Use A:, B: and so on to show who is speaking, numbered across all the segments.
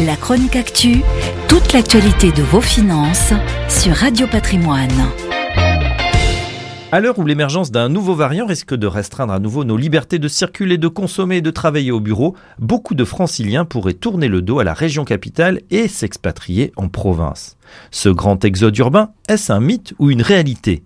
A: La chronique actu, toute l'actualité de vos finances sur Radio Patrimoine.
B: À l'heure où l'émergence d'un nouveau variant risque de restreindre à nouveau nos libertés de circuler, de consommer et de travailler au bureau, beaucoup de franciliens pourraient tourner le dos à la région capitale et s'expatrier en province. Ce grand exode urbain, est-ce un mythe ou une réalité?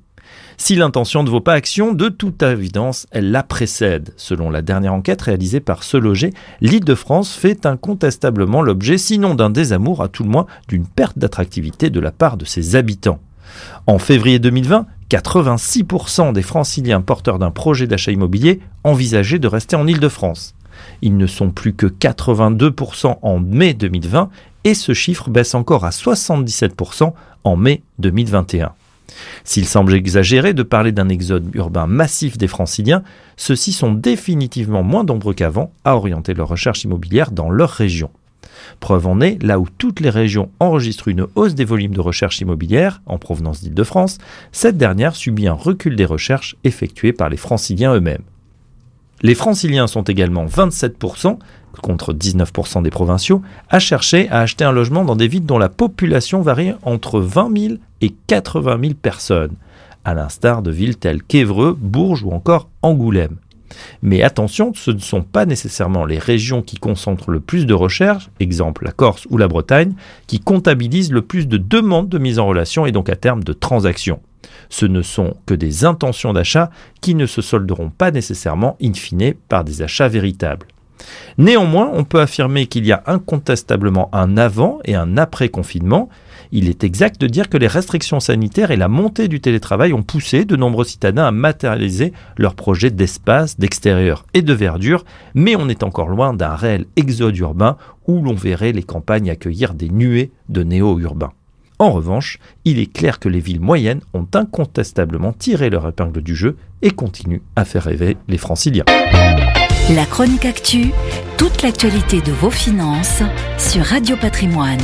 B: Si l'intention ne vaut pas action, de toute évidence, elle la précède. Selon la dernière enquête réalisée par Se Loger, l'Île-de-France fait incontestablement l'objet, sinon d'un désamour, à tout le moins d'une perte d'attractivité de la part de ses habitants. En février 2020, 86% des franciliens porteurs d'un projet d'achat immobilier envisageaient de rester en Île-de-France. Ils ne sont plus que 82% en mai 2020 et ce chiffre baisse encore à 77% en mai 2021. S'il semble exagéré de parler d'un exode urbain massif des franciliens, ceux-ci sont définitivement moins nombreux qu'avant à orienter leur recherche immobilière dans leur région. Preuve en est, là où toutes les régions enregistrent une hausse des volumes de recherche immobilière en provenance d'Île-de-France, cette dernière subit un recul des recherches effectuées par les franciliens eux-mêmes. Les franciliens sont également 27%, contre 19% des provinciaux, à chercher à acheter un logement dans des villes dont la population varie entre 20 000 et 80 000 personnes, à l'instar de villes telles qu'Évreux, Bourges ou encore Angoulême. Mais attention, ce ne sont pas nécessairement les régions qui concentrent le plus de recherches, exemple la Corse ou la Bretagne, qui comptabilisent le plus de demandes de mise en relation et donc à terme de transactions. Ce ne sont que des intentions d'achat qui ne se solderont pas nécessairement in fine par des achats véritables. Néanmoins, on peut affirmer qu'il y a incontestablement un avant et un après confinement. Il est exact de dire que les restrictions sanitaires et la montée du télétravail ont poussé de nombreux citadins à matérialiser leurs projets d'espace, d'extérieur et de verdure, mais on est encore loin d'un réel exode urbain où l'on verrait les campagnes accueillir des nuées de néo-urbains. En revanche, il est clair que les villes moyennes ont incontestablement tiré leur épingle du jeu et continuent à faire rêver les franciliens.
A: La chronique actu, toute l'actualité de vos finances sur Radio Patrimoine.